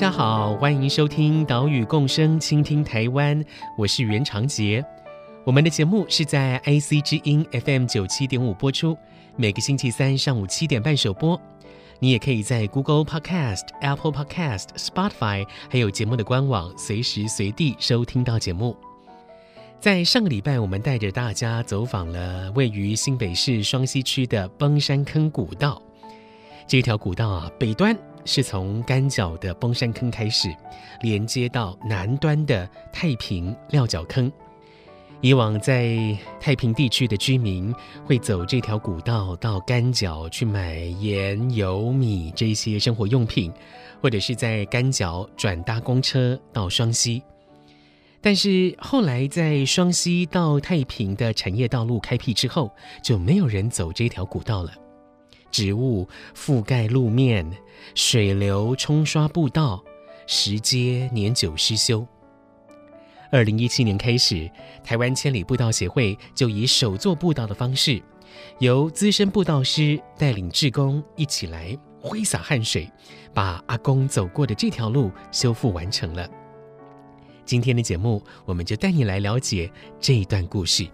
大家好，欢迎收听《岛屿共生，倾听台湾》，我是袁长杰。我们的节目是在 IC 之音 FM 九七点五播出，每个星期三上午七点半首播。你也可以在 Google Podcast、Apple Podcast、Spotify，还有节目的官网，随时随地收听到节目。在上个礼拜，我们带着大家走访了位于新北市双溪区的崩山坑古道。这条古道啊，北端。是从干角的崩山坑开始，连接到南端的太平料角坑。以往在太平地区的居民会走这条古道到干角去买盐、油、米这些生活用品，或者是在干角转搭公车到双溪。但是后来在双溪到太平的产业道路开辟之后，就没有人走这条古道了。植物覆盖路面，水流冲刷步道，石阶年久失修。二零一七年开始，台湾千里步道协会就以手作步道的方式，由资深步道师带领志工一起来挥洒汗水，把阿公走过的这条路修复完成了。今天的节目，我们就带你来了解这一段故事。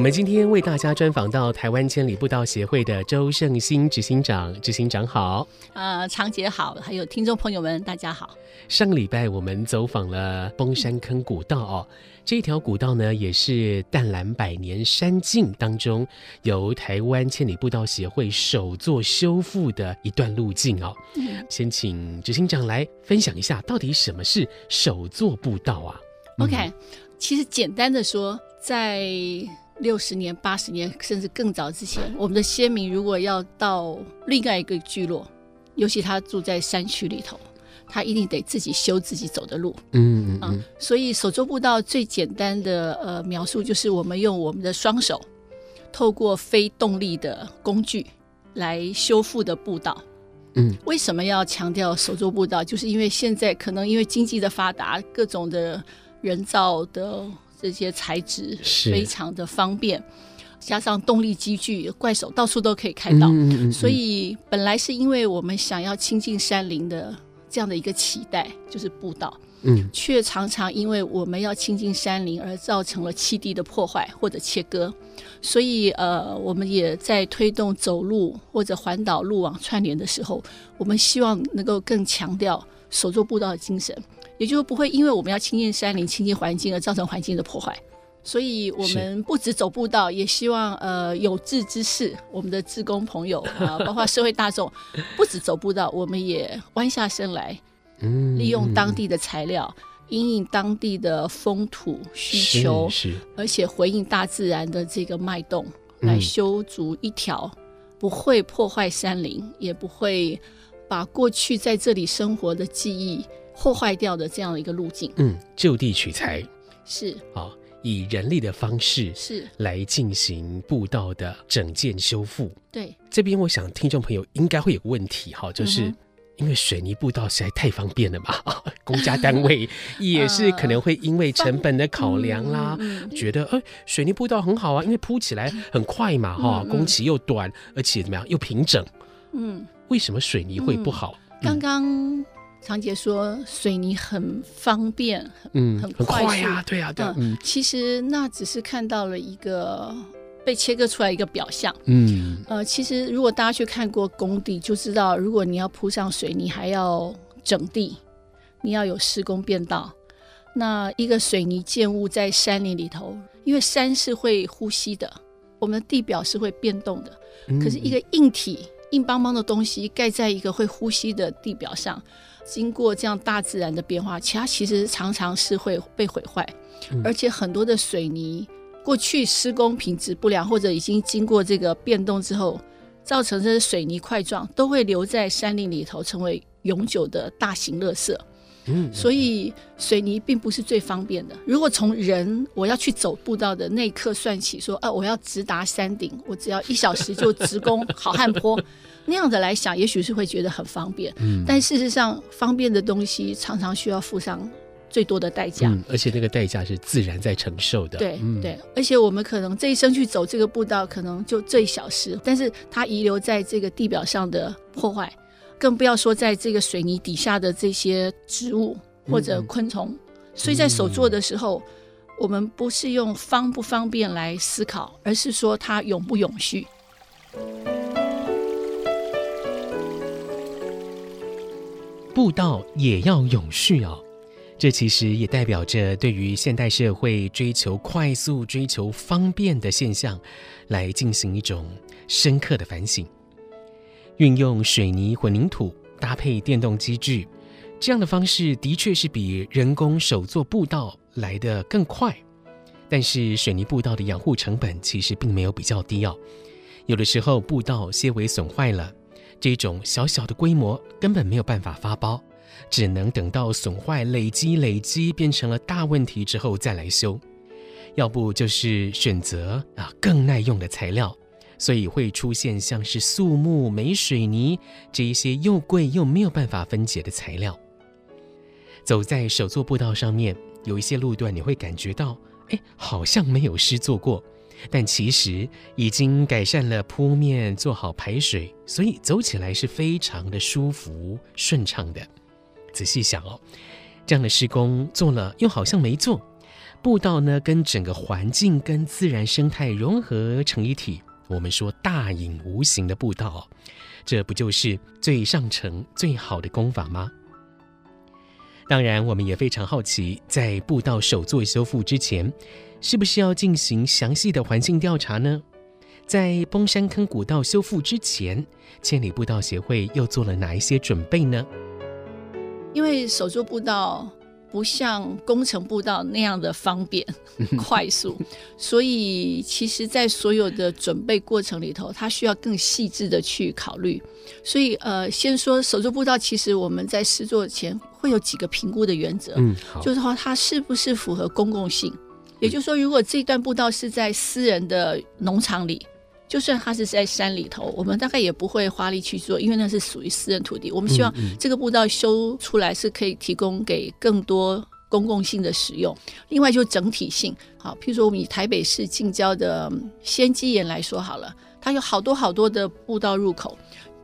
我们今天为大家专访到台湾千里步道协会的周胜兴执行长，执行长好。呃，长姐好，还有听众朋友们，大家好。上个礼拜我们走访了崩山坑古道哦，这条古道呢也是淡蓝百年山径当中由台湾千里步道协会首座修复的一段路径哦。嗯、先请执行长来分享一下，到底什么是首座步道啊？OK，、嗯、其实简单的说，在六十年、八十年，甚至更早之前，我们的先民如果要到另外一个聚落，尤其他住在山区里头，他一定得自己修自己走的路。嗯嗯嗯、啊。所以手作步道最简单的呃描述，就是我们用我们的双手，透过非动力的工具来修复的步道。嗯。为什么要强调手作步道？就是因为现在可能因为经济的发达，各种的人造的。这些材质非常的方便，加上动力机具，怪手到处都可以开到。嗯嗯嗯，所以本来是因为我们想要亲近山林的这样的一个期待，就是步道，嗯，却常常因为我们要亲近山林而造成了栖地的破坏或者切割。所以呃，我们也在推动走路或者环岛路网串联的时候，我们希望能够更强调手作步道的精神。也就不会因为我们要亲近山林、亲近环境而造成环境的破坏，所以我们不止走步道，也希望呃有志之士，我们的志工朋友啊、呃，包括社会大众，不止走步道，我们也弯下身来，嗯，利用当地的材料，因应当地的风土需求，是，是而且回应大自然的这个脉动，来修筑一条不会破坏山林，也不会把过去在这里生活的记忆。破坏掉的这样的一个路径，嗯，就地取材是。啊、哦，以人力的方式是。来进行步道的整建修复。对，这边我想听众朋友应该会有个问题哈，就是因为水泥步道实在太方便了嘛，公家单位 也是可能会因为成本的考量啦，呃、觉得呃水泥步道很好啊，因为铺起来很快嘛哈，工期又短，而且怎么样又平整，嗯，为什么水泥会不好？刚刚、嗯。长姐说水泥很方便，嗯，很快，很快呀，对呀，对。嗯，其实那只是看到了一个被切割出来一个表象。嗯，呃，其实如果大家去看过工地，就知道，如果你要铺上水泥，还要整地，你要有施工便道。那一个水泥建物在山林里头，因为山是会呼吸的，我们的地表是会变动的。可是一个硬体硬邦邦的东西盖在一个会呼吸的地表上，经过这样大自然的变化，其他其实常常是会被毁坏，嗯、而且很多的水泥过去施工品质不良，或者已经经过这个变动之后，造成这些水泥块状都会留在山林里头，成为永久的大型垃圾。嗯，所以水泥并不是最方便的。如果从人我要去走步道的那一刻算起，说啊，我要直达山顶，我只要一小时就直攻好汉坡，那样的来想，也许是会觉得很方便。嗯，但事实上，方便的东西常常需要付上最多的代价。嗯，而且那个代价是自然在承受的。对、嗯、对，而且我们可能这一生去走这个步道，可能就这一小时，但是它遗留在这个地表上的破坏。更不要说在这个水泥底下的这些植物或者昆虫，嗯、所以在手做的时候，嗯、我们不是用方不方便来思考，而是说它永不永续。步道也要永续哦，这其实也代表着对于现代社会追求快速、追求方便的现象，来进行一种深刻的反省。运用水泥混凝土搭配电动机具，这样的方式的确是比人工手做步道来得更快。但是水泥步道的养护成本其实并没有比较低哦。有的时候步道些微损坏了，这种小小的规模根本没有办法发包，只能等到损坏累积累积变成了大问题之后再来修。要不就是选择啊更耐用的材料。所以会出现像是树木、煤水泥这一些又贵又没有办法分解的材料。走在手作步道上面，有一些路段你会感觉到，哎，好像没有施作过，但其实已经改善了铺面，做好排水，所以走起来是非常的舒服顺畅的。仔细想哦，这样的施工做了又好像没做，步道呢跟整个环境跟自然生态融合成一体。我们说大隐无形的步道，这不就是最上乘、最好的功法吗？当然，我们也非常好奇，在步道首座修复之前，是不是要进行详细的环境调查呢？在崩山坑古道修复之前，千里步道协会又做了哪一些准备呢？因为首座步道。不像工程步道那样的方便 快速，所以其实，在所有的准备过程里头，它需要更细致的去考虑。所以，呃，先说手作步道，其实我们在试做前会有几个评估的原则，嗯，就是说它是不是符合公共性，也就是说，如果这段步道是在私人的农场里。就算它是在山里头，我们大概也不会花力去做，因为那是属于私人土地。我们希望这个步道修出来是可以提供给更多公共性的使用。另外，就整体性，好，譬如说我们以台北市近郊的仙基岩来说好了，它有好多好多的步道入口。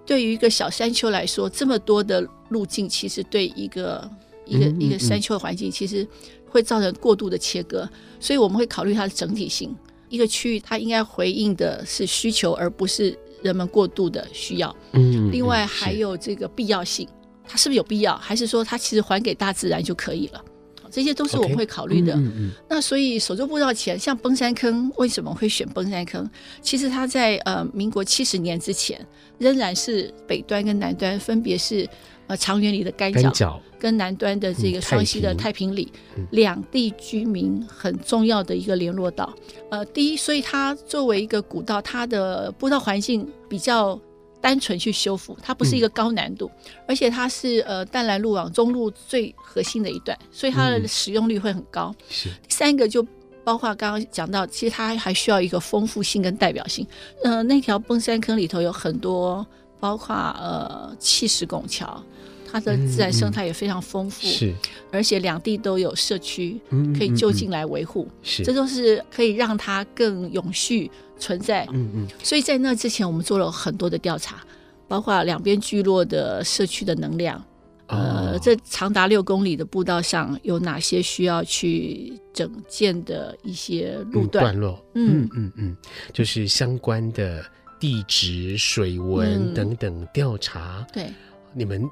对于一个小山丘来说，这么多的路径，其实对一个一个一个山丘的环境，其实会造成过度的切割。所以我们会考虑它的整体性。一个区域，它应该回应的是需求，而不是人们过度的需要。嗯，另外还有这个必要性，它是不是有必要，还是说它其实还给大自然就可以了？这些都是我们会考虑的。嗯嗯。那所以手作步道前，像崩山坑，为什么会选崩山坑？其实它在呃民国七十年之前，仍然是北端跟南端分别是呃长园里的干角。跟南端的这个双溪的太平里，两地居民很重要的一个联络道。呃，第一，所以它作为一个古道，它的步道环境比较单纯去修复，它不是一个高难度，而且它是呃淡蓝路网中路最核心的一段，所以它的使用率会很高。是。第三个就包括刚刚讲到，其实它还需要一个丰富性跟代表性。呃，那条崩山坑里头有很多，包括呃气石拱桥。它的自然生态也非常丰富，是，而且两地都有社区可以就近来维护，是，这都是可以让它更永续存在。嗯嗯，所以在那之前，我们做了很多的调查，包括两边聚落的社区的能量，呃，这长达六公里的步道上有哪些需要去整建的一些路段。段落？嗯嗯嗯，就是相关的地质、水文等等调查。对，你们。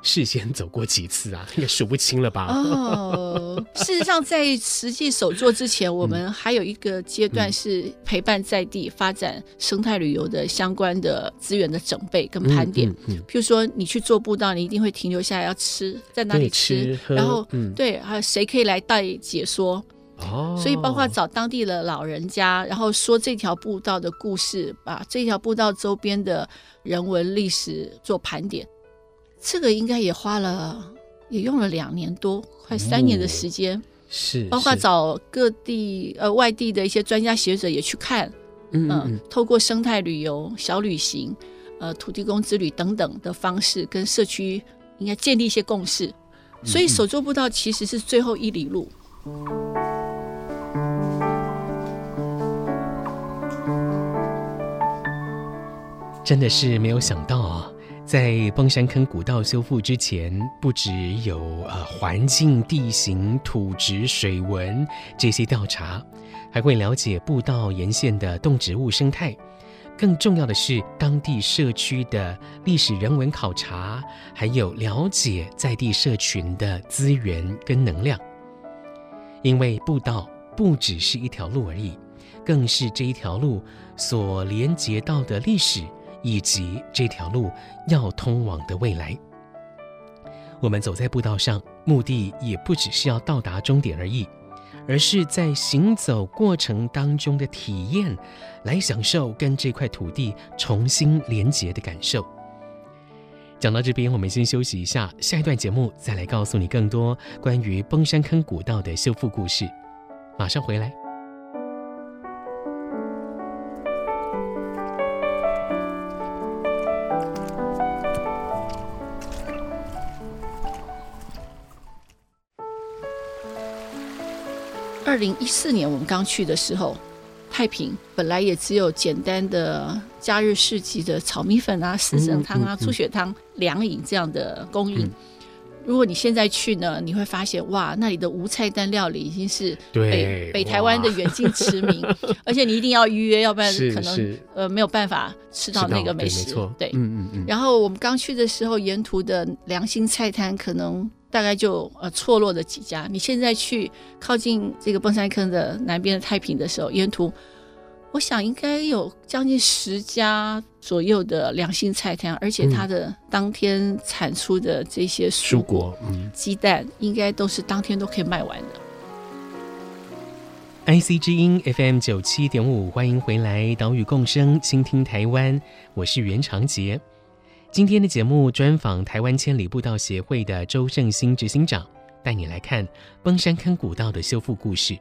事先走过几次啊？应该数不清了吧？哦，事实上，在实际首座之前，我们还有一个阶段是陪伴在地发展生态旅游的相关的资源的准备跟盘点。嗯嗯嗯、譬如说，你去做步道，你一定会停留下来要吃，在哪里吃，吃然后、嗯、对，还有谁可以来带解说。哦，所以包括找当地的老人家，然后说这条步道的故事，把这条步道周边的人文历史做盘点，这个应该也花了，也用了两年多，快三年的时间。是，包括找各地呃外地的一些专家学者也去看，嗯，透过生态旅游、小旅行、呃土地公之旅等等的方式，跟社区应该建立一些共识。所以手作步道其实是最后一里路。真的是没有想到啊，在崩山坑古道修复之前，不只有呃环境、地形、土质、水文这些调查，还会了解步道沿线的动植物生态。更重要的是，当地社区的历史人文考察，还有了解在地社群的资源跟能量。因为步道不只是一条路而已，更是这一条路所连接到的历史。以及这条路要通往的未来，我们走在步道上，目的也不只是要到达终点而已，而是在行走过程当中的体验，来享受跟这块土地重新连结的感受。讲到这边，我们先休息一下，下一段节目再来告诉你更多关于崩山坑古道的修复故事。马上回来。零一四年我们刚去的时候，太平本来也只有简单的假日市集的炒米粉啊、四神汤啊、猪血汤、凉饮这样的供应。如果你现在去呢，你会发现哇，那里的无菜单料理已经是北北台湾的远近驰名，而且你一定要预约，要不然可能呃没有办法吃到那个美食。对，嗯嗯嗯。然后我们刚去的时候，沿途的良心菜摊可能。大概就呃错落的几家。你现在去靠近这个崩山坑的南边的太平的时候，沿途我想应该有将近十家左右的良心菜摊，而且它的当天产出的这些蔬果、嗯、鸡蛋，应该都是当天都可以卖完的。IC 之音 FM 九七点五，欢迎回来，岛屿共生，倾听台湾，我是袁长杰。今天的节目专访台湾千里步道协会的周胜兴执行长，带你来看崩山坑古道的修复故事。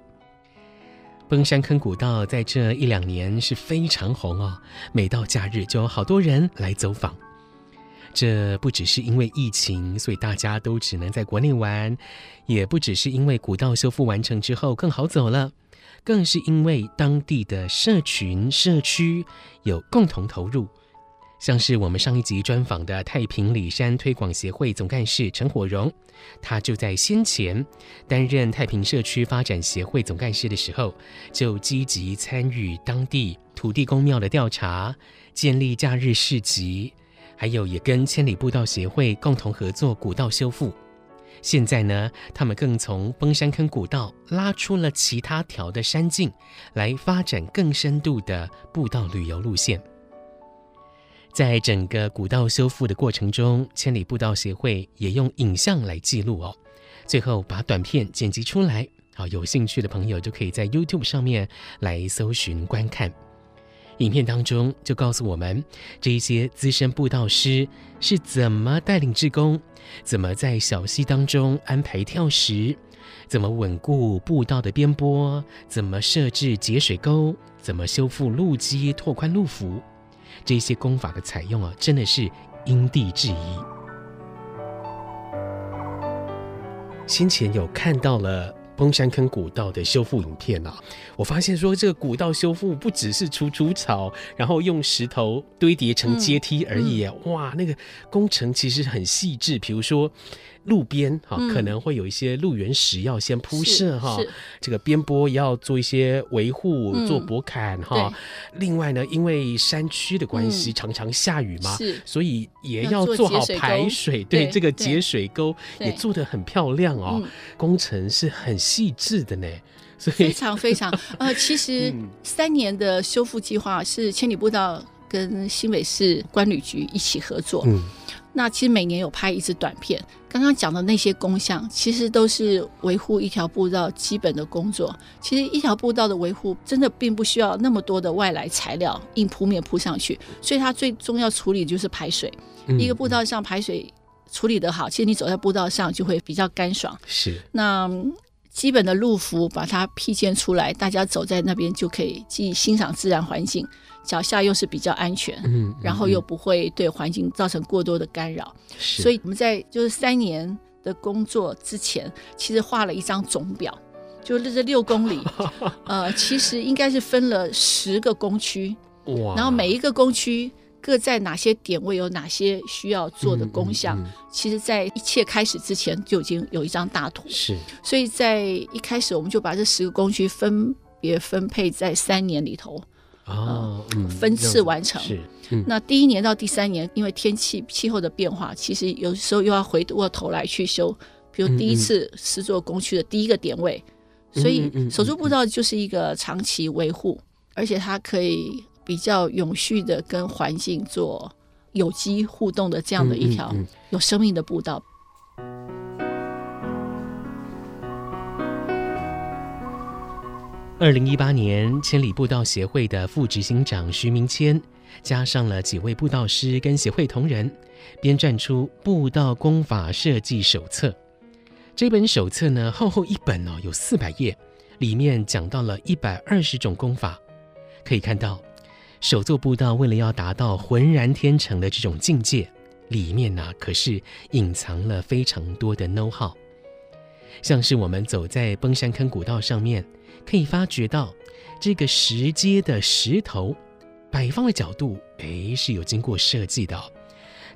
崩山坑古道在这一两年是非常红哦，每到假日就有好多人来走访。这不只是因为疫情，所以大家都只能在国内玩，也不只是因为古道修复完成之后更好走了，更是因为当地的社群社区有共同投入。像是我们上一集专访的太平里山推广协会总干事陈火荣，他就在先前担任太平社区发展协会总干事的时候，就积极参与当地土地公庙的调查，建立假日市集，还有也跟千里步道协会共同合作古道修复。现在呢，他们更从崩山坑古道拉出了其他条的山径，来发展更深度的步道旅游路线。在整个古道修复的过程中，千里步道协会也用影像来记录哦，最后把短片剪辑出来，好，有兴趣的朋友就可以在 YouTube 上面来搜寻观看。影片当中就告诉我们，这一些资深步道师是怎么带领志工，怎么在小溪当中安排跳石，怎么稳固步道的边坡，怎么设置截水沟，怎么修复路基、拓宽路幅。这些功法的采用啊，真的是因地制宜。先前有看到了崩山坑古道的修复影片啊，我发现说这个古道修复不只是除除草，然后用石头堆叠成阶梯而已，啊嗯嗯，哇，那个工程其实很细致，比如说。路边哈，可能会有一些路缘石要先铺设哈，这个边坡也要做一些维护，嗯、做驳坎哈。另外呢，因为山区的关系，嗯、常常下雨嘛，所以也要做好排水。对，对这个节水沟也做得很漂亮哦，工程是很细致的呢。所以非常非常 呃，其实三年的修复计划是千里步道跟新北市关旅局一起合作。嗯。那其实每年有拍一次短片，刚刚讲的那些工项，其实都是维护一条步道基本的工作。其实一条步道的维护，真的并不需要那么多的外来材料硬铺面铺上去，所以它最重要处理就是排水。嗯、一个步道上排水处理得好，其实你走在步道上就会比较干爽。是。那基本的路幅把它辟建出来，大家走在那边就可以既欣赏自然环境。脚下又是比较安全，嗯，然后又不会对环境造成过多的干扰，所以我们在就是三年的工作之前，其实画了一张总表，就这六公里，呃，其实应该是分了十个工区，哇，然后每一个工区各在哪些点位有哪些需要做的工项，嗯嗯嗯，其实在一切开始之前就已经有一张大图，是，所以在一开始我们就把这十个工区分别分配在三年里头。哦、嗯，分次完成。那第一年到第三年，因为天气气候的变化，其实有时候又要回过头来去修。比如第一次施作工区的第一个点位，嗯、所以手作步道就是一个长期维护，而且它可以比较永续的跟环境做有机互动的这样的一条有生命的步道。二零一八年，千里步道协会的副执行长徐明谦，加上了几位步道师跟协会同仁，编撰出《步道功法设计手册》。这本手册呢，厚厚一本哦，有四百页，里面讲到了一百二十种功法。可以看到，手作步道为了要达到浑然天成的这种境界，里面呢、可是隐藏了非常多的 know how。像是我们走在崩山坑古道上面。可以发觉到，这个石阶的石头摆放的角度，诶，是有经过设计的哦。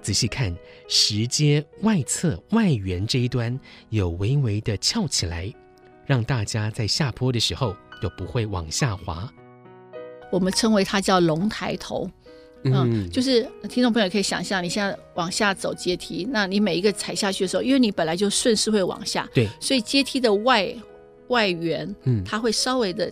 仔细看，石阶外侧外缘这一端有微微的翘起来，让大家在下坡的时候都不会往下滑。我们称为它叫龙抬头，嗯，嗯，就是听众朋友可以想象，你现在往下走阶梯，那你每一个踩下去的时候，因为你本来就顺势会往下，对，所以阶梯的外。外缘，嗯，它会稍微的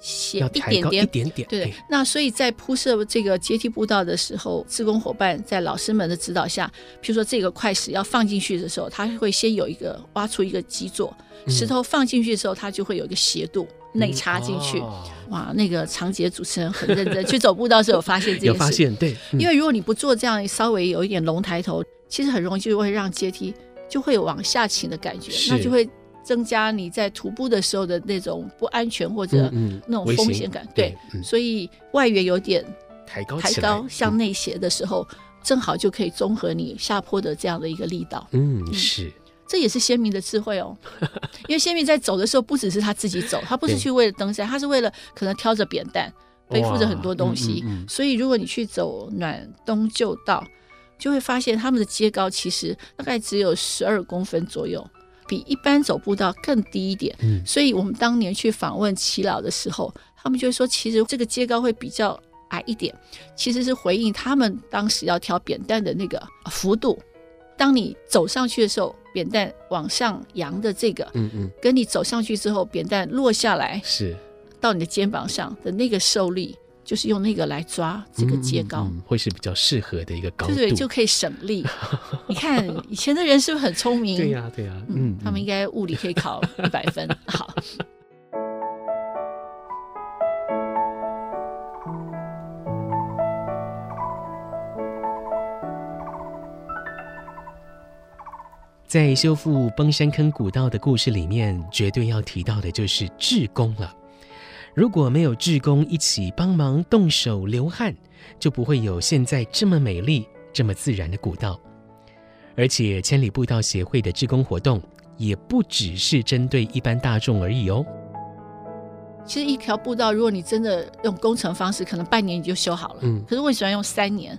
斜一点点，一点点，对。那所以在铺设这个阶梯步道的时候，志工伙伴在老师们的指导下，比如说这个块石要放进去的时候，它会先有一个挖出一个基座，石头放进去的时候，它就会有一个斜度内插进去。哇，那个长节主持人很认真去走步道的时候，有发现这件事，有发现，对。因为如果你不做这样稍微有一点龙抬头，其实很容易就会让阶梯就会有往下倾的感觉，那就会。增加你在徒步的时候的那种不安全或者那种风险感，对，所以外缘有点抬高，抬高向内斜的时候，正好就可以综合你下坡的这样的一个力道。嗯，是，这也是先民的智慧哦。因为先民在走的时候，不只是他自己走，他不是去为了登山，他是为了可能挑着扁担，背负着很多东西。所以如果你去走暖冬旧道，就会发现他们的阶高其实大概只有十二公分左右。比一般走步道更低一点，嗯，所以我们当年去访问耆老的时候，他们就会说，其实这个阶高会比较矮一点，其实是回应他们当时要挑扁担的那个幅度。当你走上去的时候，扁担往上扬的这个，嗯嗯，跟你走上去之后，扁担落下来，是到你的肩膀上的那个受力。就是用那个来抓这个阶高，嗯嗯，会是比较适合的一个高度，对对，就可以省力。你看以前的人是不是很聪明？对呀，对呀，嗯，他们应该物理可以考 一百分。好，在修复崩山坑古道的故事里面，绝对要提到的就是志工了。如果没有志工一起帮忙动手流汗，就不会有现在这么美丽、这么自然的古道。而且，千里步道协会的志工活动也不只是针对一般大众而已哦。其实一条步道，如果你真的用工程方式，可能半年你就修好了。嗯，可是为什么要用三年？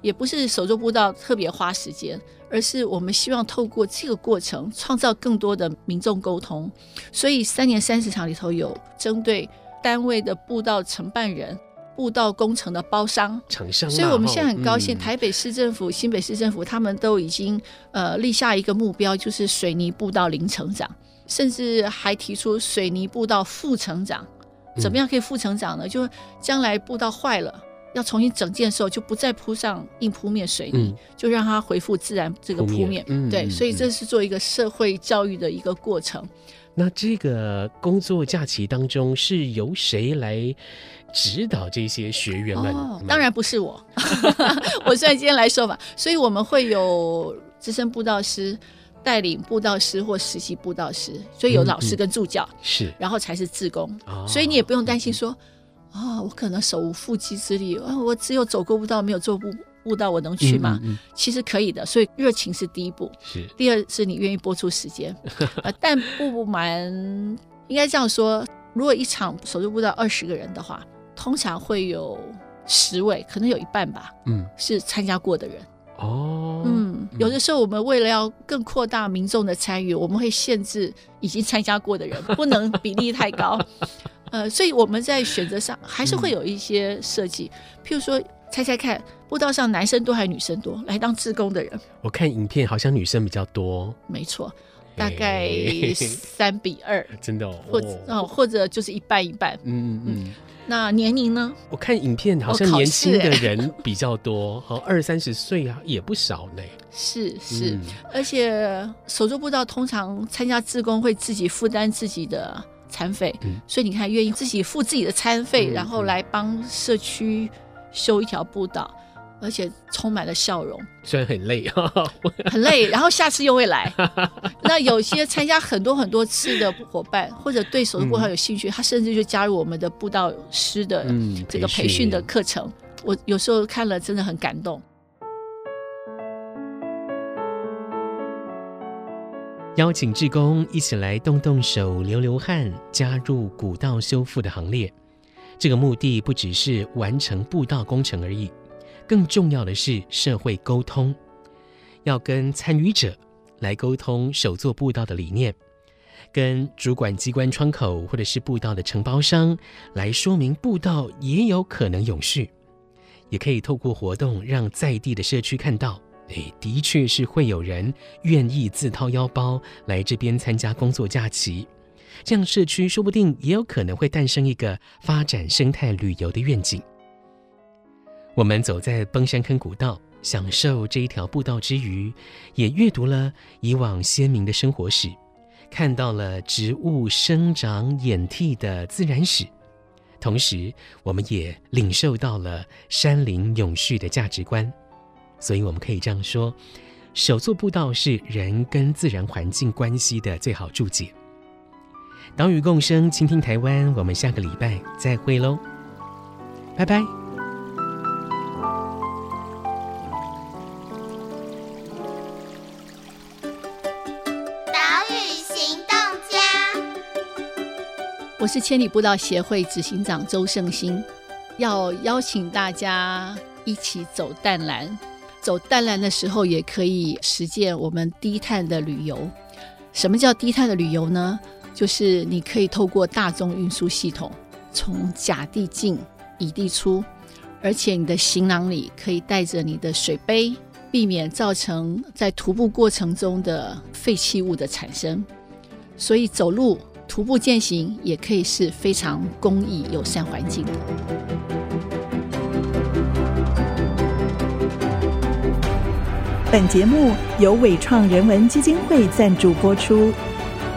也不是手作步道特别花时间，而是我们希望透过这个过程，创造更多的民众沟通。所以三年三十场里头有针对单位的步道承办人、步道工程的包商、厂商。所以我们现在很高兴，台北市政府、新北市政府他们都已经呃立下一个目标，就是水泥步道零成长，甚至还提出水泥步道负成长。怎么样可以负成长呢？就将来步道坏了。要重新整建的时候，就不再铺上硬铺面水泥，嗯、就让它恢复自然这个铺面。对，嗯、所以这是做一个社会教育的一个过程。那这个工作假期当中是由谁来指导这些学员们？哦、当然不是我，我虽然今天来受访，所以我们会有资深布道师带领布道师或实习布道师，所以有老师跟助教，嗯嗯、是，然后才是自工。哦、所以你也不用担心说。啊、哦，我可能手无缚鸡之力啊，我只有走过步道，没有做步步道，我能去吗？嗯嗯嗯、其实可以的，所以热情是第一步，是第二是你愿意播出时间。呃，但不不瞒，应该这样说，如果一场手作步道二十个人的话，通常会有十位，可能有一半吧，嗯，是参加过的人。哦，嗯，有的时候我们为了要更扩大民众的参与，我们会限制已经参加过的人，不能比例太高。呃，所以我们在选择上还是会有一些设计，嗯、譬如说，猜猜看，步道上男生多还是女生多？来当志工的人，我看影片好像女生比较多，没错，大概三比二，真的哦，或者哦，或者就是一半一半，嗯嗯嗯。那年龄呢？我看影片好像年轻的人 比较多，好、哦、二三十岁啊也不少呢。是是，嗯、而且手作步道通常参加志工会自己负担自己的。餐费，嗯、所以你看，愿意自己付自己的餐费，嗯、然后来帮社区修一条步道，嗯、而且充满了笑容。虽然很累，很累，然后下次又会来。那有些参加很多很多次的伙伴，或者对手的步道有兴趣，嗯、他甚至就加入我们的步道师的这个培训的课程。嗯、我有时候看了真的很感动。邀请志工一起来动动手、流流汗，加入古道修复的行列。这个目的不只是完成步道工程而已，更重要的是社会沟通，要跟参与者来沟通手作步道的理念，跟主管机关窗口或者是步道的承包商来说明步道也有可能永续，也可以透过活动让在地的社区看到。诶，的确是会有人愿意自掏腰包来这边参加工作假期，这样社区说不定也有可能会诞生一个发展生态旅游的愿景。我们走在崩山坑古道，享受这一条步道之余，也阅读了以往先民的生活史，看到了植物生长演替的自然史，同时我们也领受到了山林永续的价值观。所以我们可以这样说，首座步道是人跟自然环境关系的最好注解。岛屿共生，倾听台湾，我们下个礼拜再会喽，拜拜。岛屿行动家，我是千里步道协会执行长周胜兴，要邀请大家一起走淡蓝。走淡蓝的时候，也可以实践我们低碳的旅游。什么叫低碳的旅游呢？就是你可以透过大众运输系统，从甲地进，乙地出，而且你的行囊里可以带着你的水杯，避免造成在徒步过程中的废弃物的产生。所以走路、徒步健行也可以是非常公益、友善环境的。本节目由伟创人文基金会赞助播出。